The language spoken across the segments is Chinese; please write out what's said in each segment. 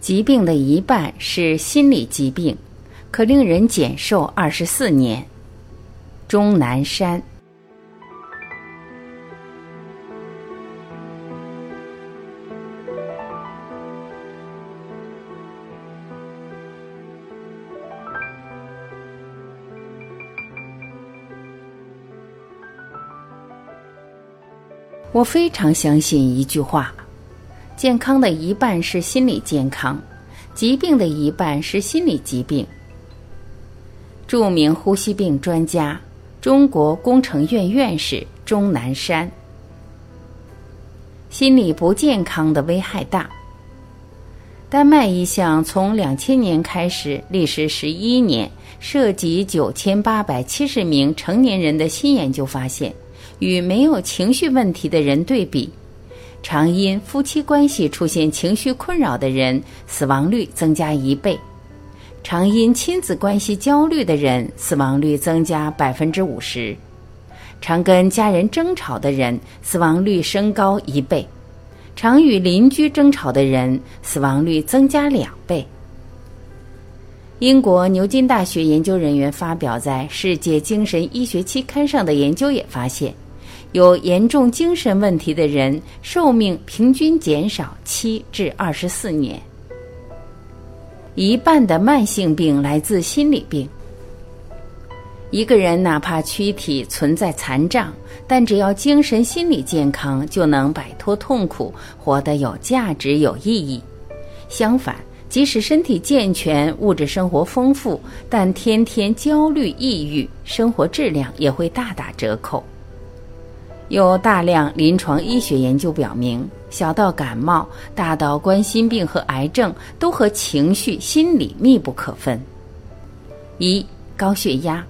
疾病的一半是心理疾病，可令人减寿二十四年。钟南山。我非常相信一句话：健康的一半是心理健康，疾病的一半是心理疾病。著名呼吸病专家、中国工程院院士钟南山。心理不健康的危害大。丹麦一项从两千年开始、历时十一年、涉及九千八百七十名成年人的新研究发现。与没有情绪问题的人对比，常因夫妻关系出现情绪困扰的人死亡率增加一倍；常因亲子关系焦虑的人死亡率增加百分之五十；常跟家人争吵的人死亡率升高一倍；常与邻居争吵的人死亡率增加两倍。英国牛津大学研究人员发表在《世界精神医学期刊》上的研究也发现。有严重精神问题的人寿命平均减少七至二十四年，一半的慢性病来自心理病。一个人哪怕躯体存在残障，但只要精神心理健康，就能摆脱痛苦，活得有价值、有意义。相反，即使身体健全、物质生活丰富，但天天焦虑、抑郁，生活质量也会大打折扣。有大量临床医学研究表明，小到感冒，大到冠心病和癌症，都和情绪、心理密不可分。一、高血压，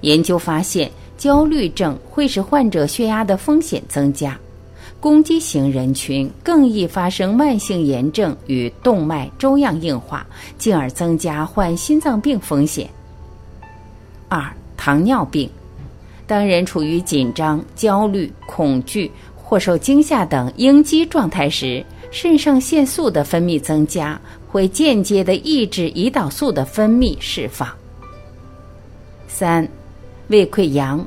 研究发现，焦虑症会使患者血压的风险增加，攻击型人群更易发生慢性炎症与动脉粥样硬化，进而增加患心脏病风险。二、糖尿病。当人处于紧张、焦虑、恐惧或受惊吓等应激状态时，肾上腺素的分泌增加，会间接的抑制胰岛素的分泌释放。三、胃溃疡，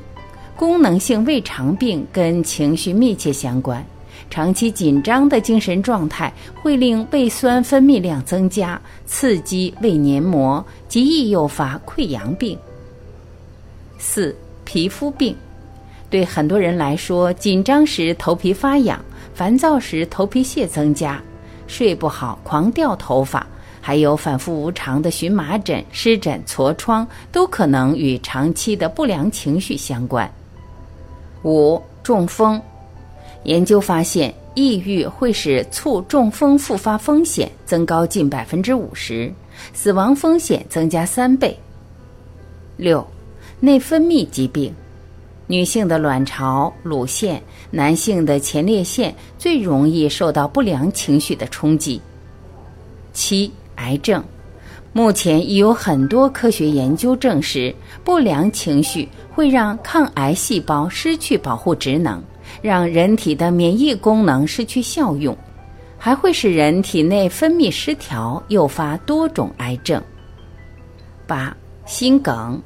功能性胃肠病跟情绪密切相关，长期紧张的精神状态会令胃酸分泌量增加，刺激胃黏膜，极易诱发溃疡病。四。皮肤病，对很多人来说，紧张时头皮发痒，烦躁时头皮屑增加，睡不好狂掉头发，还有反复无常的荨麻疹、湿疹、痤疮，都可能与长期的不良情绪相关。五、中风，研究发现，抑郁会使促中风复发风险增高近百分之五十，死亡风险增加三倍。六。内分泌疾病，女性的卵巢、乳腺，男性的前列腺最容易受到不良情绪的冲击。七、癌症，目前已有很多科学研究证实，不良情绪会让抗癌细胞失去保护职能，让人体的免疫功能失去效用，还会使人体内分泌失调，诱发多种癌症。八、心梗。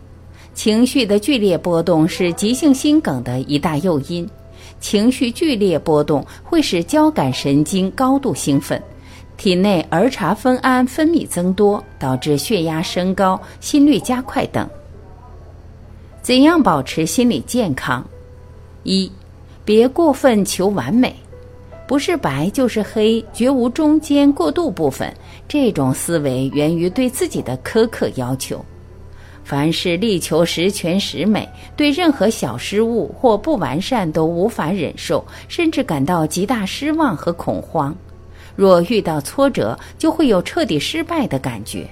情绪的剧烈波动是急性心梗的一大诱因。情绪剧烈波动会使交感神经高度兴奋，体内儿茶酚胺分泌增多，导致血压升高、心率加快等。怎样保持心理健康？一，别过分求完美，不是白就是黑，绝无中间过渡部分。这种思维源于对自己的苛刻要求。凡是力求十全十美，对任何小失误或不完善都无法忍受，甚至感到极大失望和恐慌。若遇到挫折，就会有彻底失败的感觉。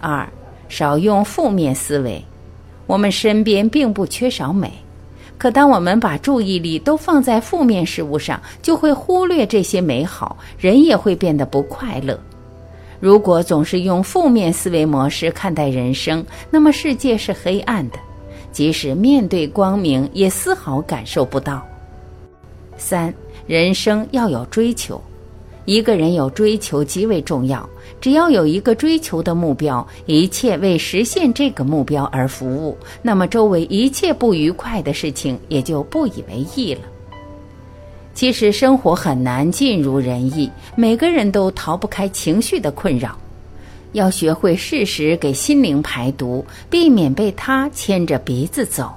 二，少用负面思维。我们身边并不缺少美，可当我们把注意力都放在负面事物上，就会忽略这些美好，人也会变得不快乐。如果总是用负面思维模式看待人生，那么世界是黑暗的，即使面对光明，也丝毫感受不到。三，人生要有追求，一个人有追求极为重要，只要有一个追求的目标，一切为实现这个目标而服务，那么周围一切不愉快的事情也就不以为意了。其实生活很难尽如人意，每个人都逃不开情绪的困扰，要学会适时给心灵排毒，避免被它牵着鼻子走。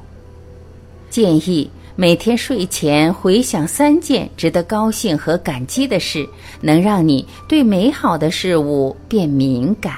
建议。每天睡前回想三件值得高兴和感激的事，能让你对美好的事物变敏感。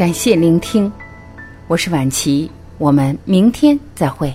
感谢聆听，我是晚琪，我们明天再会。